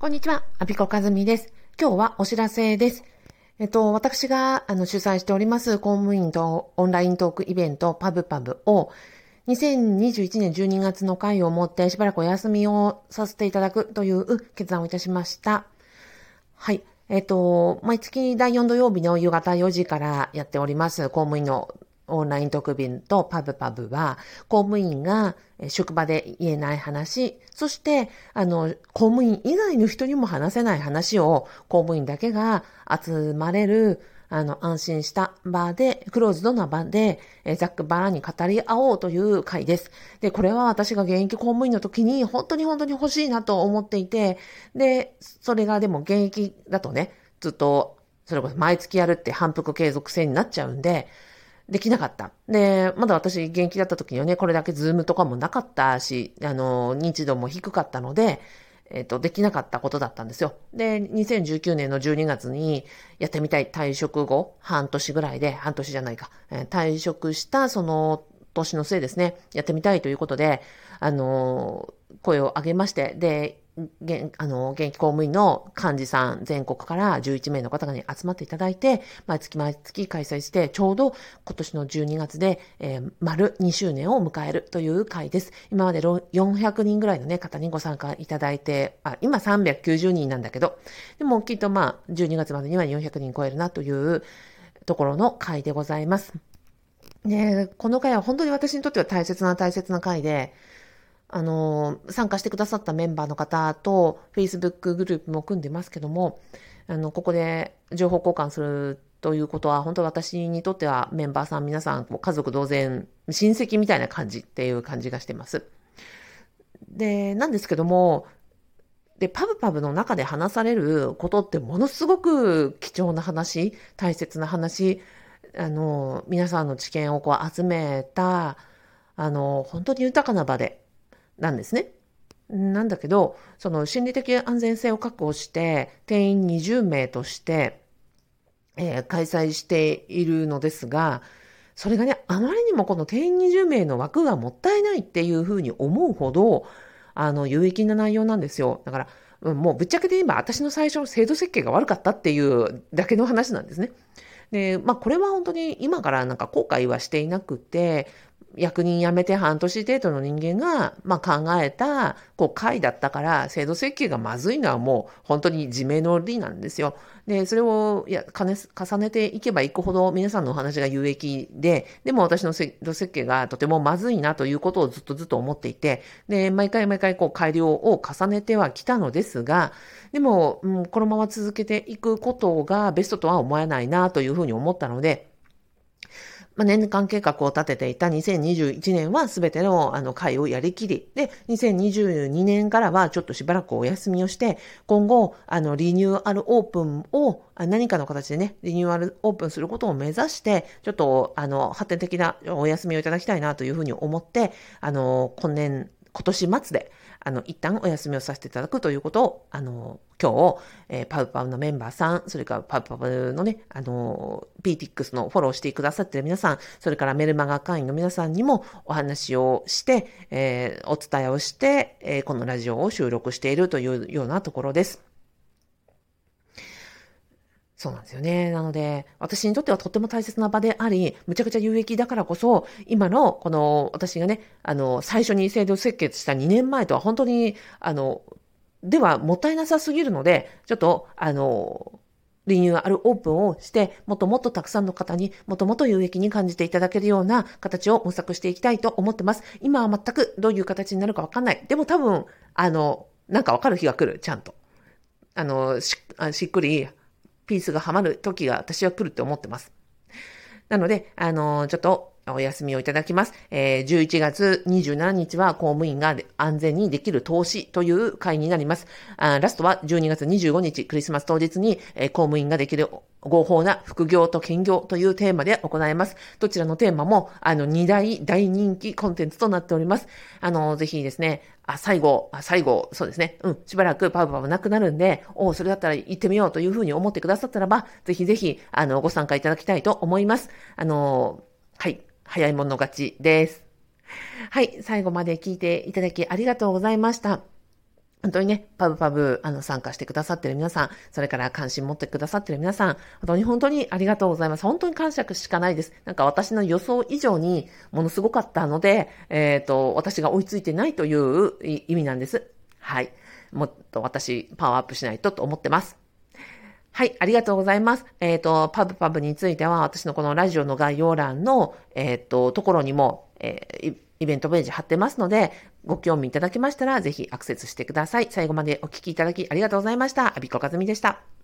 こんにちは、アビコカズミです。今日はお知らせです。えっと、私があの主催しております公務員とオンライントークイベントパブパブを2021年12月の回をもってしばらくお休みをさせていただくという決断をいたしました。はい。えっと、毎月第4土曜日の夕方4時からやっております公務員のオンライン特便とパブパブは、公務員が職場で言えない話、そして、あの、公務員以外の人にも話せない話を公務員だけが集まれる、あの、安心した場で、クローズドな場で、えざっくばらに語り合おうという回です。で、これは私が現役公務員の時に本当に本当に欲しいなと思っていて、で、それがでも現役だとね、ずっと、それこそ毎月やるって反復継続性になっちゃうんで、できなかった。で、まだ私現役だった時にはね、これだけズームとかもなかったし、あの、認知度も低かったので、えっ、ー、と、できなかったことだったんですよ。で、2019年の12月にやってみたい退職後、半年ぐらいで、半年じゃないか、えー、退職したその年のせいですね、やってみたいということで、あの、声を上げまして、で、現あの現役公務員の幹事さん全国から11名の方に集まっていただいて、毎月毎月開催して、ちょうど今年の12月で、えー、丸2周年を迎えるという会です。今まで400人ぐらいの、ね、方にご参加いただいて、あ今390人なんだけど、でもきっとまあ12月までには400人超えるなというところの会でございます。で、この会は本当に私にとっては大切な大切な会で、あの、参加してくださったメンバーの方と Facebook グループも組んでますけども、あの、ここで情報交換するということは、本当私にとってはメンバーさん皆さん、家族同然、親戚みたいな感じっていう感じがしてます。で、なんですけども、で、パブパブの中で話されることってものすごく貴重な話、大切な話、あの、皆さんの知見をこう集めた、あの、本当に豊かな場でなんですね。なんだけど、その心理的安全性を確保して、定員20名として、えー、開催しているのですが、それがね、あまりにもこの定員20名の枠がもったいないっていうふうに思うほど、あの、有益な内容なんですよ。だから、もうぶっちゃけで言えば私の最初の制度設計が悪かったっていうだけの話なんですね。で、まあこれは本当に今からなんか後悔はしていなくて、役人辞めて半年程度の人間が、まあ、考えた、こう、会だったから、制度設計がまずいのはもう、本当に自明の理なんですよ。で、それを、いや、重ねていけばいくほど、皆さんのお話が有益で、でも私の制度設計がとてもまずいなということをずっとずっと思っていて、で、毎回毎回、こう、改良を重ねてはきたのですが、でも、うん、このまま続けていくことがベストとは思えないなというふうに思ったので、まあ、年間計画を立てていた2021年は全てのあの会をやりきり、で、2022年からはちょっとしばらくお休みをして、今後、あの、リニューアルオープンを何かの形でね、リニューアルオープンすることを目指して、ちょっと、あの、発展的なお休みをいただきたいなというふうに思って、あの、今年、今年末で、あの、一旦お休みをさせていただくということを、あの、今日、えー、パウパウのメンバーさん、それからパウパウのね、あの、PTX のフォローしてくださってる皆さん、それからメルマガ会員の皆さんにもお話をして、えー、お伝えをして、えー、このラジオを収録しているというようなところです。そうなんですよね。なので、私にとってはとっても大切な場であり、むちゃくちゃ有益だからこそ、今の、この、私がね、あの、最初に制度設計した2年前とは本当に、あの、ではもったいなさすぎるので、ちょっと、あの、リニューアルオープンをして、もっともっとたくさんの方にもっともっと有益に感じていただけるような形を模索していきたいと思ってます。今は全くどういう形になるかわかんない。でも多分、あの、なんかわかる日が来る、ちゃんと。あの、ししっくりピースがはまる時が私は来るって思ってます。なので、あの、ちょっとお休みをいただきます。えー、11月27日は公務員が安全にできる投資という会になります。あラストは12月25日、クリスマス当日に、えー、公務員ができる合法な副業と兼業というテーマで行います。どちらのテーマも、あの、2大大人気コンテンツとなっております。あの、ぜひですね、あ、最後、あ、最後、そうですね。うん、しばらくパウパウなくなるんで、おそれだったら行ってみようというふうに思ってくださったらば、ぜひぜひ、あの、ご参加いただきたいと思います。あの、はい、早い者勝ちです。はい、最後まで聞いていただきありがとうございました。本当にね、パブパブ、あの、参加してくださってる皆さん、それから関心持ってくださってる皆さん、本当に本当にありがとうございます。本当に感謝しかないです。なんか私の予想以上にものすごかったので、えっ、ー、と、私が追いついてないという意味なんです。はい。もっと私、パワーアップしないとと思ってます。はい、ありがとうございます。えっ、ー、と、パブパブについては、私のこのラジオの概要欄の、えっ、ー、と、ところにも、えー、イベントページ貼ってますので、ご興味いただけましたら、ぜひアクセスしてください。最後までお聞きいただきありがとうございました。アビコカズミでした。